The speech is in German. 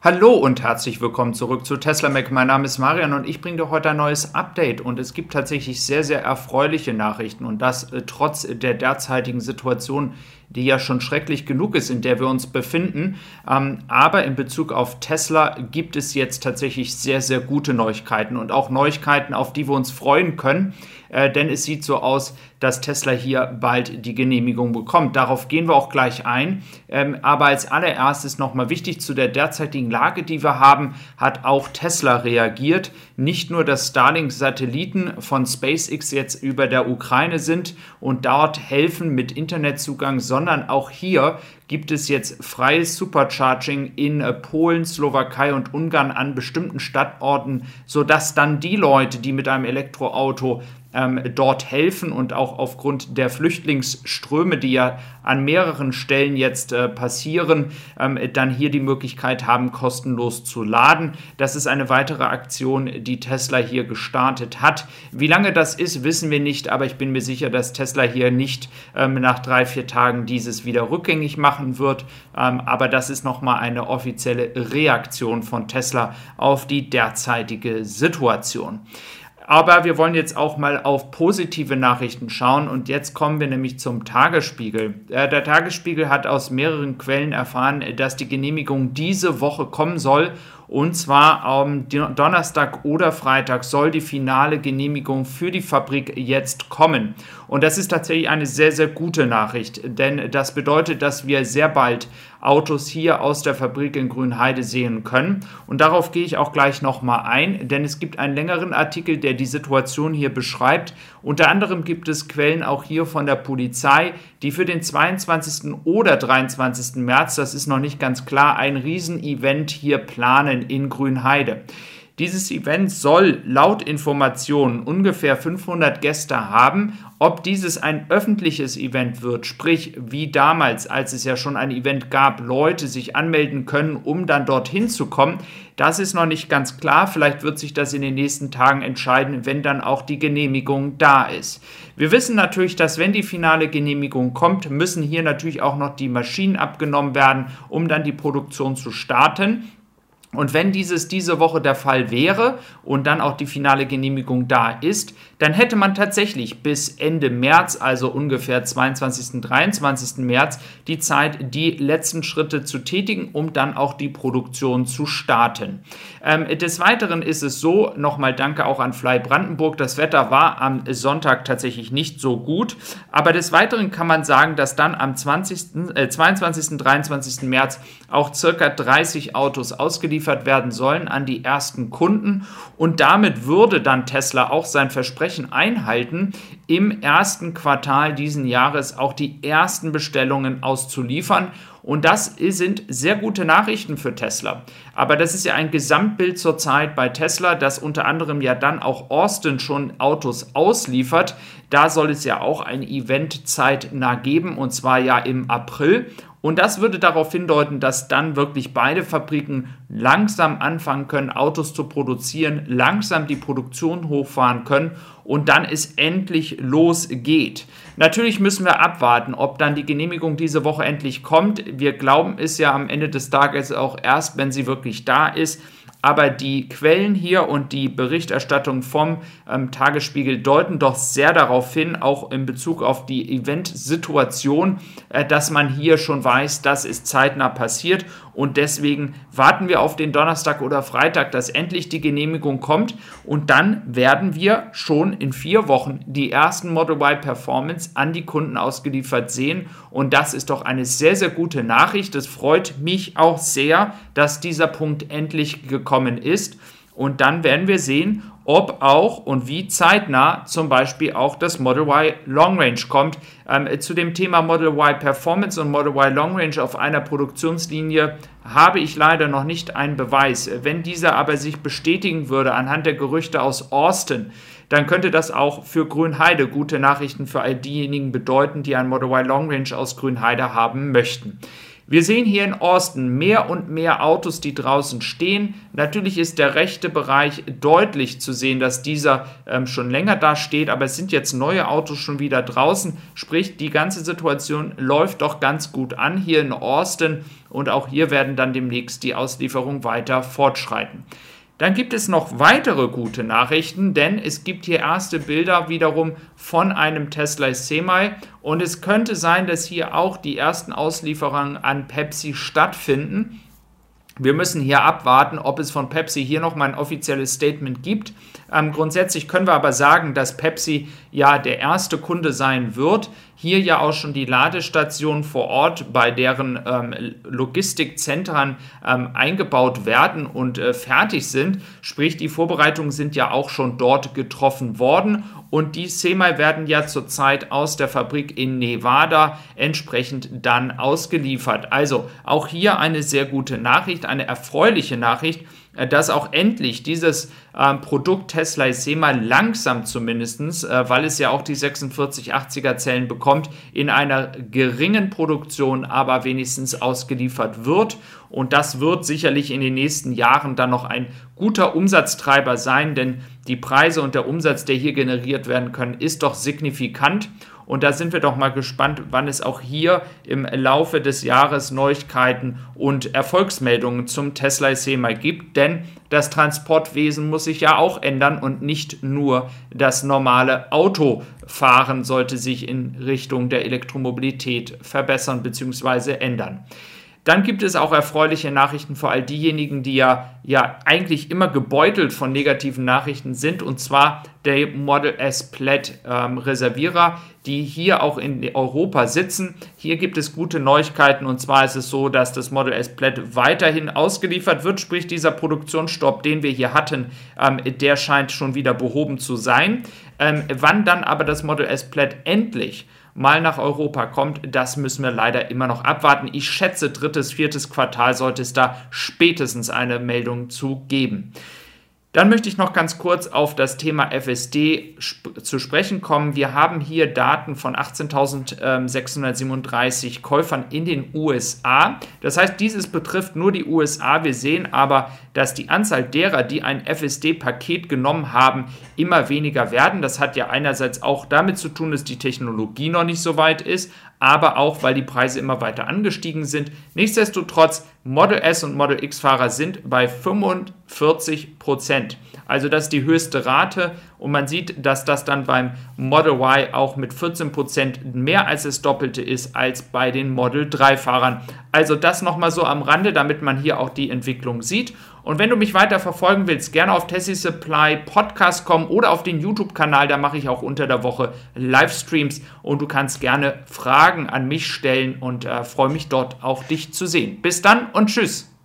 Hallo und herzlich willkommen zurück zu Tesla Mac. Mein Name ist Marian und ich bringe dir heute ein neues Update und es gibt tatsächlich sehr, sehr erfreuliche Nachrichten und das äh, trotz der derzeitigen Situation, die ja schon schrecklich genug ist, in der wir uns befinden. Ähm, aber in Bezug auf Tesla gibt es jetzt tatsächlich sehr, sehr gute Neuigkeiten und auch Neuigkeiten, auf die wir uns freuen können. Äh, denn es sieht so aus, dass Tesla hier bald die Genehmigung bekommt. Darauf gehen wir auch gleich ein. Ähm, aber als allererstes nochmal wichtig zu der derzeitigen Lage, die wir haben, hat auch Tesla reagiert. Nicht nur, dass Starlink-Satelliten von SpaceX jetzt über der Ukraine sind und dort helfen mit Internetzugang, sondern auch hier gibt es jetzt freies Supercharging in äh, Polen, Slowakei und Ungarn an bestimmten Stadtorten, sodass dann die Leute, die mit einem Elektroauto ähm, dort helfen und auch aufgrund der Flüchtlingsströme, die ja an mehreren Stellen jetzt äh, passieren, ähm, dann hier die Möglichkeit haben, kostenlos zu laden. Das ist eine weitere Aktion, die Tesla hier gestartet hat. Wie lange das ist, wissen wir nicht, aber ich bin mir sicher, dass Tesla hier nicht ähm, nach drei, vier Tagen dieses wieder rückgängig machen wird. Ähm, aber das ist nochmal eine offizielle Reaktion von Tesla auf die derzeitige Situation. Aber wir wollen jetzt auch mal auf positive Nachrichten schauen und jetzt kommen wir nämlich zum Tagesspiegel. Äh, der Tagesspiegel hat aus mehreren Quellen erfahren, dass die Genehmigung diese Woche kommen soll und zwar am Donnerstag oder Freitag soll die finale Genehmigung für die Fabrik jetzt kommen. Und das ist tatsächlich eine sehr, sehr gute Nachricht, denn das bedeutet, dass wir sehr bald Autos hier aus der Fabrik in Grünheide sehen können. Und darauf gehe ich auch gleich nochmal ein, denn es gibt einen längeren Artikel, der die Situation hier beschreibt. Unter anderem gibt es Quellen auch hier von der Polizei, die für den 22. oder 23. März, das ist noch nicht ganz klar, ein Riesenevent hier planen in Grünheide. Dieses Event soll laut Informationen ungefähr 500 Gäste haben. Ob dieses ein öffentliches Event wird, sprich wie damals, als es ja schon ein Event gab, Leute sich anmelden können, um dann dorthin zu kommen, das ist noch nicht ganz klar. Vielleicht wird sich das in den nächsten Tagen entscheiden, wenn dann auch die Genehmigung da ist. Wir wissen natürlich, dass wenn die finale Genehmigung kommt, müssen hier natürlich auch noch die Maschinen abgenommen werden, um dann die Produktion zu starten. Und wenn dieses diese Woche der Fall wäre und dann auch die finale Genehmigung da ist, dann hätte man tatsächlich bis Ende März, also ungefähr 22. 23. März, die Zeit, die letzten Schritte zu tätigen, um dann auch die Produktion zu starten. Ähm, des Weiteren ist es so, nochmal danke auch an Fly Brandenburg, das Wetter war am Sonntag tatsächlich nicht so gut, aber des Weiteren kann man sagen, dass dann am 20., äh, 22. 23. März auch circa 30 Autos ausgeliefert ausgeliefert werden sollen an die ersten Kunden. Und damit würde dann Tesla auch sein Versprechen einhalten, im ersten Quartal diesen Jahres auch die ersten Bestellungen auszuliefern. Und das sind sehr gute Nachrichten für Tesla. Aber das ist ja ein Gesamtbild zurzeit bei Tesla, das unter anderem ja dann auch Austin schon Autos ausliefert. Da soll es ja auch ein Event zeitnah geben, und zwar ja im April. Und das würde darauf hindeuten, dass dann wirklich beide Fabriken langsam anfangen können, Autos zu produzieren, langsam die Produktion hochfahren können und dann es endlich losgeht. Natürlich müssen wir abwarten, ob dann die Genehmigung diese Woche endlich kommt. Wir glauben es ja am Ende des Tages auch erst, wenn sie wirklich da ist. Aber die Quellen hier und die Berichterstattung vom ähm, Tagesspiegel deuten doch sehr darauf hin, auch in Bezug auf die Eventsituation, äh, dass man hier schon weiß, dass es zeitnah passiert. Und deswegen warten wir auf den Donnerstag oder Freitag, dass endlich die Genehmigung kommt. Und dann werden wir schon in vier Wochen die ersten Model Y Performance an die Kunden ausgeliefert sehen. Und das ist doch eine sehr, sehr gute Nachricht. Es freut mich auch sehr, dass dieser Punkt endlich gekommen ist. Und dann werden wir sehen, ob auch und wie zeitnah zum Beispiel auch das Model Y Long Range kommt. Ähm, zu dem Thema Model Y Performance und Model Y Long Range auf einer Produktionslinie habe ich leider noch nicht einen Beweis. Wenn dieser aber sich bestätigen würde anhand der Gerüchte aus Austin, dann könnte das auch für Grünheide gute Nachrichten für all diejenigen bedeuten, die ein Model Y Long Range aus Grünheide haben möchten. Wir sehen hier in Austin mehr und mehr Autos, die draußen stehen. Natürlich ist der rechte Bereich deutlich zu sehen, dass dieser ähm, schon länger da steht, aber es sind jetzt neue Autos schon wieder draußen. Sprich, die ganze Situation läuft doch ganz gut an hier in Austin und auch hier werden dann demnächst die Auslieferungen weiter fortschreiten. Dann gibt es noch weitere gute Nachrichten, denn es gibt hier erste Bilder wiederum von einem Tesla Semi und es könnte sein, dass hier auch die ersten Auslieferungen an Pepsi stattfinden. Wir müssen hier abwarten, ob es von Pepsi hier nochmal ein offizielles Statement gibt. Ähm, grundsätzlich können wir aber sagen, dass Pepsi ja der erste Kunde sein wird. Hier ja auch schon die Ladestationen vor Ort bei deren ähm, Logistikzentren ähm, eingebaut werden und äh, fertig sind. Sprich, die Vorbereitungen sind ja auch schon dort getroffen worden und die Semi werden ja zurzeit aus der Fabrik in Nevada entsprechend dann ausgeliefert. Also auch hier eine sehr gute Nachricht, eine erfreuliche Nachricht dass auch endlich dieses äh, Produkt Tesla SEMA langsam zumindest, äh, weil es ja auch die 4680er Zellen bekommt, in einer geringen Produktion aber wenigstens ausgeliefert wird. Und das wird sicherlich in den nächsten Jahren dann noch ein guter Umsatztreiber sein, denn die Preise und der Umsatz, der hier generiert werden können, ist doch signifikant. Und da sind wir doch mal gespannt, wann es auch hier im Laufe des Jahres Neuigkeiten und Erfolgsmeldungen zum Tesla SEMA gibt. Denn das Transportwesen muss sich ja auch ändern und nicht nur das normale Autofahren sollte sich in Richtung der Elektromobilität verbessern bzw. ändern. Dann gibt es auch erfreuliche Nachrichten für all diejenigen, die ja, ja eigentlich immer gebeutelt von negativen Nachrichten sind, und zwar der Model S Plaid ähm, Reservierer, die hier auch in Europa sitzen. Hier gibt es gute Neuigkeiten, und zwar ist es so, dass das Model S Plaid weiterhin ausgeliefert wird, sprich dieser Produktionsstopp, den wir hier hatten, ähm, der scheint schon wieder behoben zu sein. Ähm, wann dann aber das Model S Plaid endlich mal nach Europa kommt, das müssen wir leider immer noch abwarten. Ich schätze, drittes, viertes Quartal sollte es da spätestens eine Meldung zu geben. Dann möchte ich noch ganz kurz auf das Thema FSD sp zu sprechen kommen. Wir haben hier Daten von 18.637 Käufern in den USA. Das heißt, dieses betrifft nur die USA. Wir sehen aber, dass die Anzahl derer, die ein FSD-Paket genommen haben, immer weniger werden. Das hat ja einerseits auch damit zu tun, dass die Technologie noch nicht so weit ist, aber auch, weil die Preise immer weiter angestiegen sind. Nichtsdestotrotz, Model S und Model X-Fahrer sind bei 45 Prozent. Also das ist die höchste Rate und man sieht, dass das dann beim Model Y auch mit 14 Prozent mehr als das Doppelte ist als bei den Model 3-Fahrern. Also das nochmal so am Rande, damit man hier auch die Entwicklung sieht. Und wenn du mich weiter verfolgen willst, gerne auf Tessie Supply Podcast kommen oder auf den YouTube-Kanal, da mache ich auch unter der Woche Livestreams und du kannst gerne Fragen an mich stellen und äh, freue mich dort auch dich zu sehen. Bis dann und tschüss.